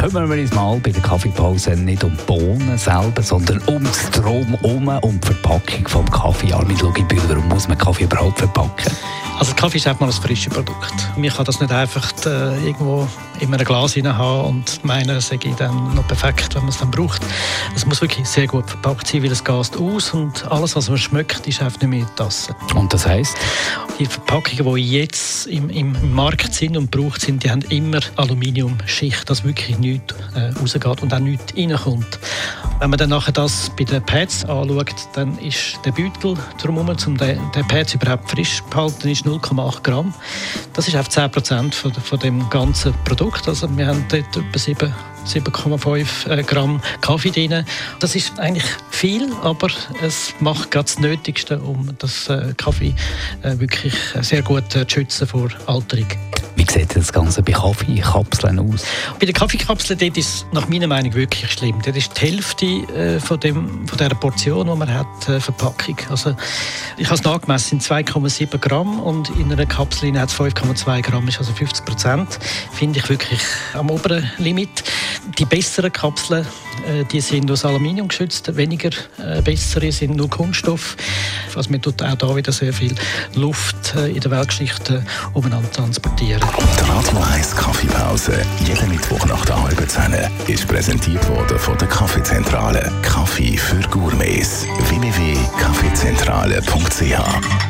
kümmern wir uns mal bei der Kaffeepause nicht um die Bohnen selber, sondern um das Strom um, die Verpackung vom Kaffee. Armin Lugibühl, warum muss man Kaffee überhaupt verpacken? Also Kaffee ist einfach mal ein frisches Produkt. Man kann das nicht einfach äh, irgendwo in einem Glas haben und meinen, es sei dann noch perfekt, wenn man es dann braucht. Es muss wirklich sehr gut verpackt sein, weil es gast aus und alles, was man schmeckt, ist einfach nicht mehr in der Tasse. Und das heisst? Die Verpackungen, die jetzt im, im Markt sind und gebraucht sind, die haben immer Aluminiumschicht, dass wirklich nichts äh, rausgeht und auch nichts reinkommt. Wenn man dann nachher das bei den Pads anschaut, dann ist der Beutel drumherum, um den, den Pads überhaupt frisch behalten, ist 0,8 Gramm. Das ist auf 10 Prozent von, von dem ganzen Produkt. Also wir haben dort etwa 7 7,5 äh, Gramm Kaffee drin. Das ist eigentlich viel, aber es macht gerade das Nötigste, um das äh, Kaffee äh, wirklich sehr gut zu schützen vor Alterung. Sieht das Ganze bei Kaffeekapseln aus? Bei den Kaffeekapseln dort ist es nach meiner Meinung wirklich schlimm. Das ist die Hälfte von, dem, von der Portion, die man hat, Verpackung. Also, ich habe es nachgemessen, sind 2,7 Gramm und in einer Kapsel hat es 5,2 Gramm, ist also 50 Prozent. Finde ich wirklich am oberen Limit. Die besseren Kapseln, äh, die sind aus Aluminium geschützt, weniger äh, bessere sind nur Kunststoff. Also man tut auch da wieder sehr viel Luft äh, in der Weltgeschichte umeinander transportieren. Die Radio 1 Kaffeepause, jeden Mittwoch nach der halben Zehn, ist präsentiert worden von der Kaffeezentrale. Kaffee für Gourmets. www.kaffeezentrale.ch